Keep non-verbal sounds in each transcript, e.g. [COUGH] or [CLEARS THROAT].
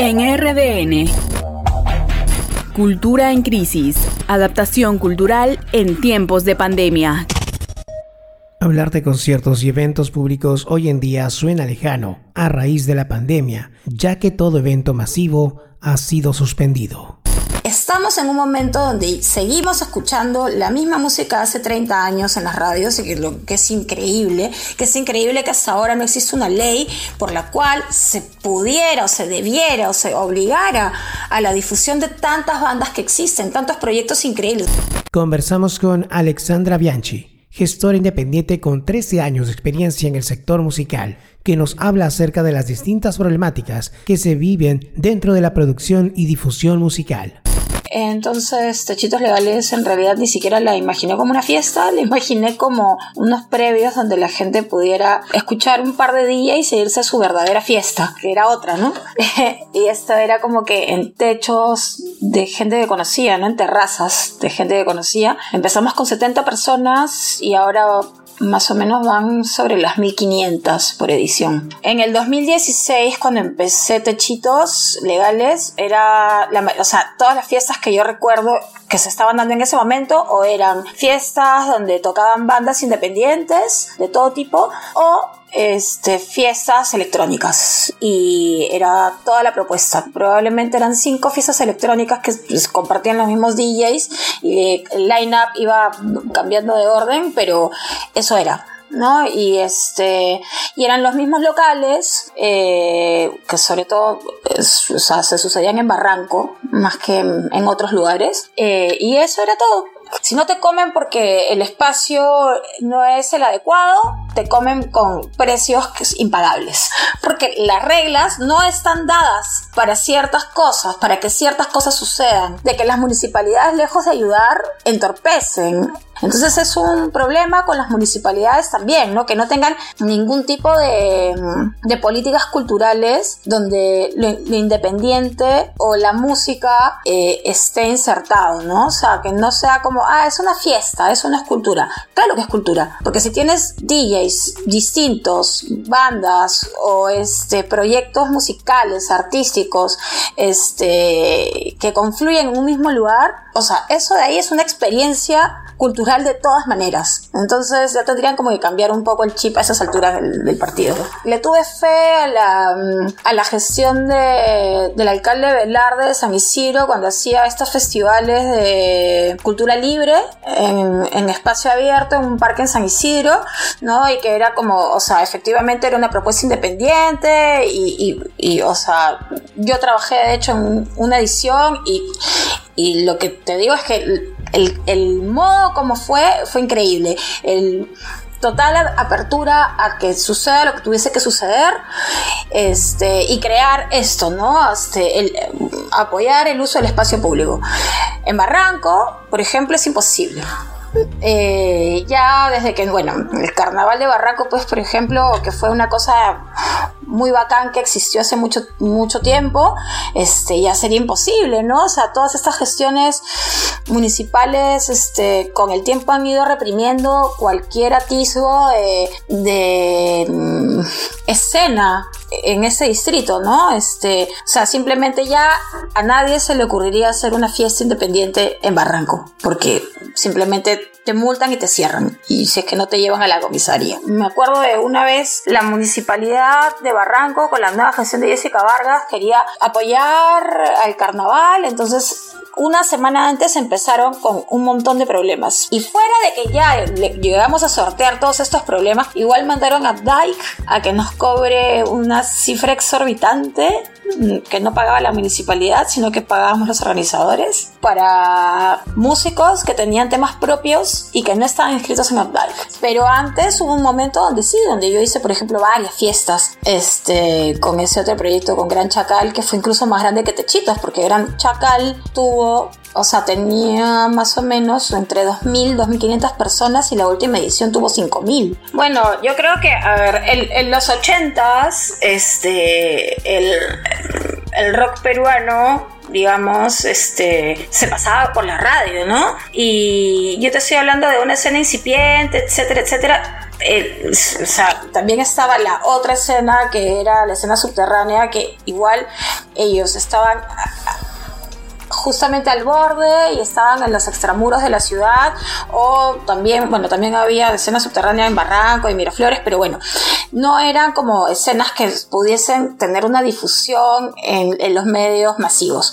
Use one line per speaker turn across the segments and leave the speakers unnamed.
En RDN. Cultura en crisis. Adaptación cultural en tiempos de pandemia.
Hablar de conciertos y eventos públicos hoy en día suena lejano a raíz de la pandemia, ya que todo evento masivo ha sido suspendido.
Estamos en un momento donde seguimos escuchando la misma música hace 30 años en las radios y que, lo, que es increíble, que es increíble que hasta ahora no existe una ley por la cual se pudiera o se debiera o se obligara a la difusión de tantas bandas que existen, tantos proyectos increíbles.
Conversamos con Alexandra Bianchi, gestora independiente con 13 años de experiencia en el sector musical, que nos habla acerca de las distintas problemáticas que se viven dentro de la producción y difusión musical.
Entonces, Techitos Legales en realidad ni siquiera la imaginé como una fiesta, la imaginé como unos previos donde la gente pudiera escuchar un par de días y seguirse a su verdadera fiesta, que era otra, ¿no? [LAUGHS] y esto era como que en techos de gente que conocía, ¿no? En terrazas de gente que conocía. Empezamos con 70 personas y ahora más o menos van sobre las 1500 por edición. En el 2016, cuando empecé Techitos Legales, era, la, o sea, todas las fiestas que yo recuerdo que se estaban dando en ese momento o eran fiestas donde tocaban bandas independientes de todo tipo o este, fiestas electrónicas y era toda la propuesta. Probablemente eran cinco fiestas electrónicas que pues, compartían los mismos DJs y el line-up iba cambiando de orden, pero eso era. ¿No? Y este y eran los mismos locales eh, que sobre todo se sucedían en Barranco más que en, otros lugares eh, y eso era todo si no te comen porque el espacio no es el adecuado, te comen con precios impagables. Porque las reglas no están dadas para ciertas cosas, para que ciertas cosas sucedan. De que las municipalidades, lejos de ayudar, entorpecen entonces es un problema con las municipalidades también, ¿no? Que no tengan ningún tipo de, políticas culturales donde lo, independiente o la música eh, esté insertado, ¿no? O sea, que no sea como, ah, es una fiesta, es una escultura. Claro que es cultura, porque si tienes DJs distintos, bandas o este, proyectos musicales, artísticos, este, que confluyen en un mismo lugar, o sea, eso de ahí es una experiencia cultural de todas maneras. Entonces ya tendrían como que cambiar un poco el chip a esas alturas del, partido. Le tuve fe a la, a la gestión de, del alcalde Velarde de San Isidro cuando hacía estos festivales de cultura libre en, en espacio abierto en un parque en San Isidro, ¿no? Y que era como, o sea, efectivamente era una propuesta independiente y, y, y o sea, yo trabajé de hecho en una edición y, y lo que te digo es que el, modo como fue fue increíble. El, total apertura a que suceda lo que tuviese que suceder este, y crear esto, ¿no? Este, apoyar el uso del espacio público. En Barranco, por ejemplo, es imposible. Eh, ya desde que, bueno, el carnaval de Barranco, pues, por ejemplo, que fue una cosa muy bacán que existió hace mucho, mucho tiempo, este, ya sería imposible, ¿no? O sea, todas estas gestiones municipales, este, con el tiempo han ido reprimiendo cualquier atisbo de, de mm, escena en ese distrito, ¿no? Este, o sea, simplemente ya a nadie se le ocurriría hacer una fiesta independiente en Barranco, porque simplemente te multan y te cierran. Y si es que no te llevan a la comisaría. Me acuerdo de una vez la municipalidad de Barranco con la nueva gestión de Jessica Vargas quería apoyar al carnaval, entonces una semana antes empezaron con un montón de problemas. Y fuera de que ya llegamos a sortear todos estos problemas, igual mandaron a Dyke a que nos cobre una cifra exorbitante que no pagaba la municipalidad, sino que pagábamos los organizadores para músicos que tenían temas propios y que no estaban inscritos en Updike. Pero antes hubo un momento donde sí, donde yo hice, por ejemplo, varias fiestas este, con ese otro proyecto, con Gran Chacal, que fue incluso más grande que Techitos, porque Gran Chacal tuvo o sea, tenía más o menos entre 2.000, 2.500 personas y la última edición tuvo 5.000. Bueno, yo creo que, a ver, en, los 80s, este, el, el rock peruano digamos, este, se pasaba por la radio, ¿no? Y yo te estoy hablando de una escena incipiente, etcétera, etcétera o sea, también estaba la otra escena que era la escena subterránea que igual ellos estaban justamente al borde y estaban en los extramuros de la ciudad o también, bueno, también había escenas subterráneas en Barranco y Miraflores, pero bueno, no eran como escenas que pudiesen tener una difusión en, los medios masivos.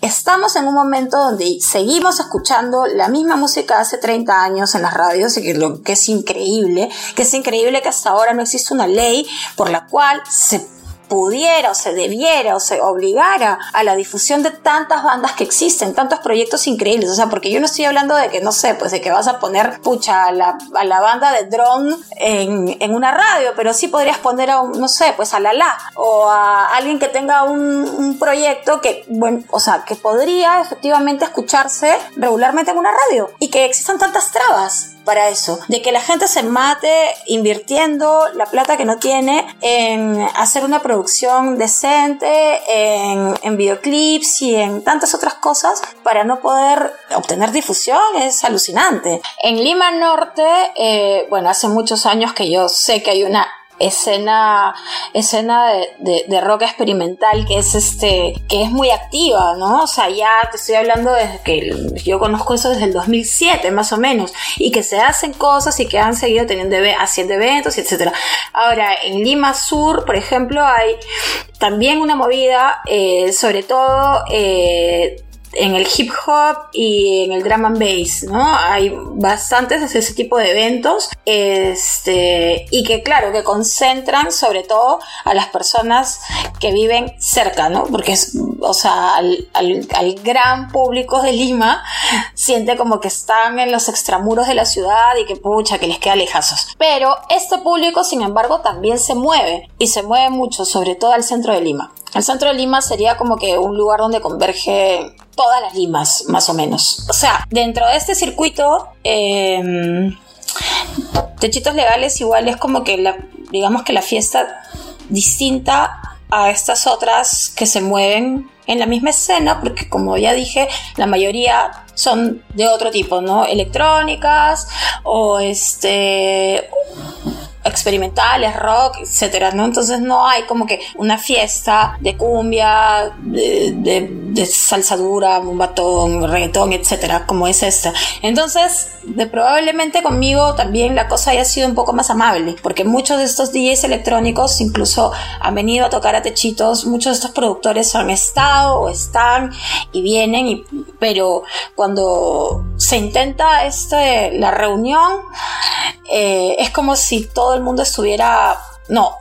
Estamos en un momento donde seguimos escuchando la misma música hace 30 años en las radios y que, lo, que es increíble, que es increíble que hasta ahora no existe una ley por la cual se pudiera o se debiera o se obligara a la difusión de tantas bandas que existen, tantos proyectos increíbles. O sea, porque yo no estoy hablando de que, no sé, pues de que vas a poner, pucha, a la, a la banda de drone en, en, una radio, pero sí podrías poner a, un, no sé, pues a la la o a alguien que tenga un, un proyecto que, bueno, o sea, que podría efectivamente escucharse regularmente en una radio y que existan tantas trabas para eso, de que la gente se mate invirtiendo la plata que no tiene en hacer una producción decente, en, videoclips y en tantas otras cosas para no poder obtener difusión, es alucinante. En Lima Norte, eh, bueno, hace muchos años que yo sé que hay una escena escena de, de, rock experimental que es este que es muy activa no o sea ya te estoy hablando desde que yo conozco eso desde el 2007 más o menos y que se hacen cosas y que han seguido teniendo haciendo eventos etcétera. Ahora en Lima Sur por ejemplo hay también una movida eh, sobre todo eh, en el hip hop y en el drum and bass, ¿no? Hay bastantes de ese tipo de eventos, este, y que claro, que concentran sobre todo a las personas que viven cerca, ¿no? Porque es, o sea, al, al, gran público de Lima siente como que están en los extramuros de la ciudad y que pucha, que les queda lejazos. Pero este público, sin embargo, también se mueve y se mueve mucho, sobre todo al centro de Lima. El centro de Lima sería como que un lugar donde converge todas las limas, más o menos. O sea, dentro de este circuito, eh, techitos legales igual es como que la, digamos que la fiesta distinta a estas otras que se mueven en la misma escena, porque como ya dije, la mayoría son de otro tipo, ¿no? Electrónicas o este experimentales, rock, etcétera, ¿no? Entonces no hay como que una fiesta de cumbia, de, de, de salsa dura, batón, reggaetón, etcétera, como es esta. Entonces, probablemente conmigo también la cosa haya sido un poco más amable, porque muchos de estos DJs electrónicos incluso han venido a tocar a techitos, muchos de estos productores han estado o están y vienen, pero cuando se intenta este, la reunión, eh, es como si todo el mundo estuviera, no,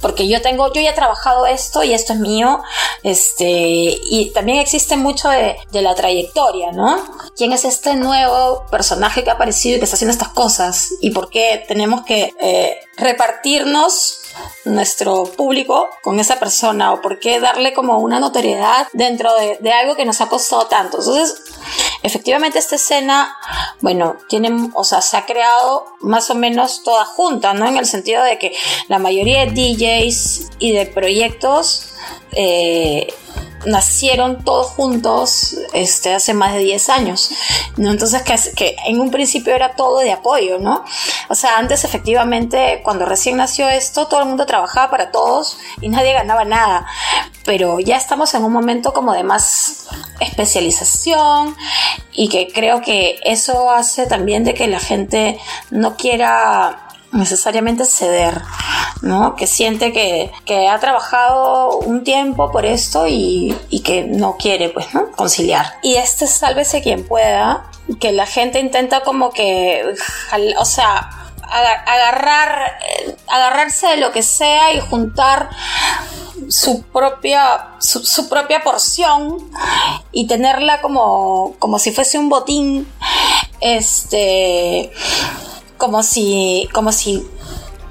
porque yo tengo, yo ya he trabajado esto y esto es mío, este, y también existe mucho de, la trayectoria, ¿no? ¿Quién es este nuevo personaje que ha aparecido y que está haciendo estas cosas? ¿Y por qué tenemos que eh, repartirnos nuestro público con esa persona o por qué darle como una notoriedad dentro de, de, algo que nos ha costado tanto. Entonces, efectivamente esta escena, bueno, tiene, o sea, se ha creado más o menos toda junta, ¿no? En el sentido de que la mayoría de DJs y de proyectos eh, nacieron todos juntos este, hace más de 10 años, ¿no? Entonces, que, que, en un principio era todo de apoyo, ¿no? O sea, antes efectivamente, cuando recién nació esto, todo el mundo trabajaba para todos y nadie ganaba nada, pero ya estamos en un momento como de más especialización y que creo que eso hace también de que la gente no quiera necesariamente ceder, ¿no? Que siente que, que ha trabajado un tiempo por esto y, y, que no quiere, pues, ¿no? Conciliar. Y este sálvese quien pueda, que la gente intenta como que, o sea, agarrar, agarrarse de lo que sea y juntar su propia, su, su, propia porción y tenerla como, como si fuese un botín. Este como si, como si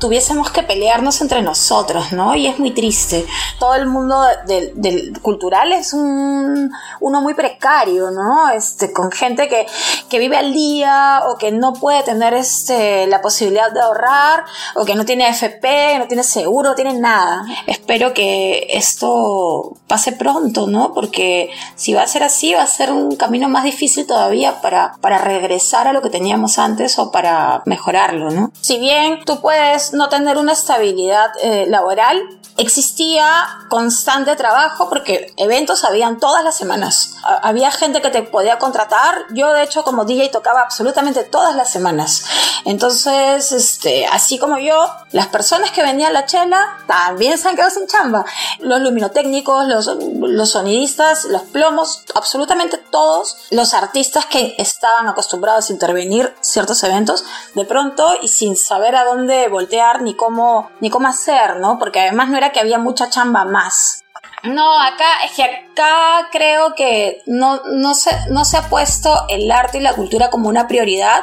tuviésemos que pelearnos entre nosotros, ¿no? Y es muy triste. Todo el mundo del, cultural es un, uno muy precario, ¿no? Este, con gente que, que vive al día o que no puede tener este, la posibilidad de ahorrar o que no tiene FP, no tiene seguro, no tiene nada. Espero que esto pase pronto, ¿no? Porque si va a ser así, va a ser un camino más difícil todavía para, para regresar a lo que teníamos antes o para mejorarlo, ¿no? Si bien tú puedes no tener una estabilidad eh, laboral existía constante trabajo porque eventos habían todas las semanas. Había gente que te podía contratar. Yo, de hecho, como DJ tocaba absolutamente todas las semanas. Entonces, este, así como yo, las personas que vendían la chela también se han quedado sin chamba. Los luminotécnicos, los, los sonidistas, los plomos, absolutamente todos los artistas que estaban acostumbrados a intervenir ciertos eventos, de pronto y sin saber a dónde voltear ni cómo, ni cómo hacer, ¿no? Porque además no era que había mucha chamba más. No, acá es que acá creo que no, no, se, no se ha puesto el arte y la cultura como una prioridad.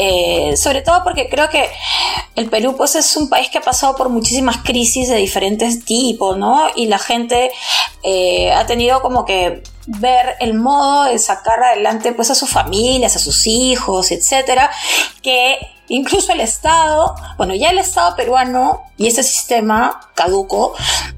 Eh, sobre todo porque creo que el Perú pues es un país que ha pasado por muchísimas crisis de diferentes tipos, ¿no? Y la gente eh, ha tenido como que ver el modo de sacar adelante pues a sus familias, a sus hijos, etcétera, que incluso el Estado, bueno, ya el Estado peruano y ese sistema caduco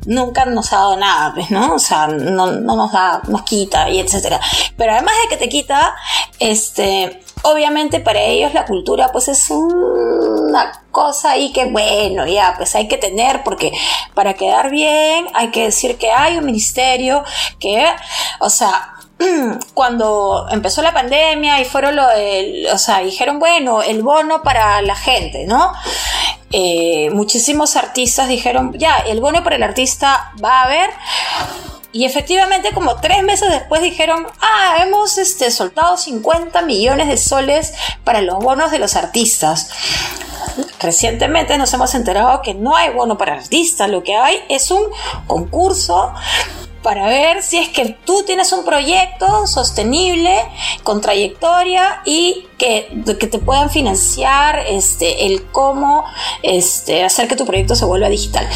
nunca nos ha dado nada, pues, ¿no? O sea, no, no nos da, nos quita y etcétera. Pero además de que te quita, este, obviamente para ellos la cultura pues es una cosa ahí que bueno, ya pues hay que tener porque para quedar bien hay que decir que hay un ministerio que, o sea, [CLEARS THROAT] cuando empezó la pandemia y fueron lo o sea, dijeron, bueno, el bono para la gente, ¿no? Eh, muchísimos artistas dijeron, ya, el bono para el artista va a haber, y efectivamente, como tres meses después dijeron, ah, hemos este, soltado 50 millones de soles para los bonos de los artistas. Recientemente nos hemos enterado que no hay bono para artistas, lo que hay es un concurso para ver si es que tú tienes un proyecto sostenible, con trayectoria y que, que te puedan financiar este, el cómo este, hacer que tu proyecto se vuelva digital.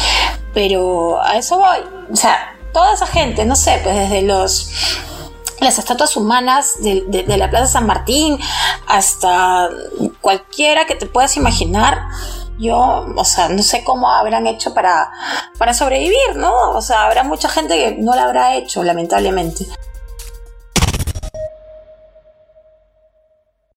Pero a eso voy. O sea, toda esa gente, no sé, pues desde los las estatuas humanas de, la Plaza San Martín hasta cualquiera que te puedas imaginar, yo, o sea, no sé cómo habrán hecho para, para sobrevivir, ¿no? O sea, habrá mucha gente que no lo habrá hecho, lamentablemente.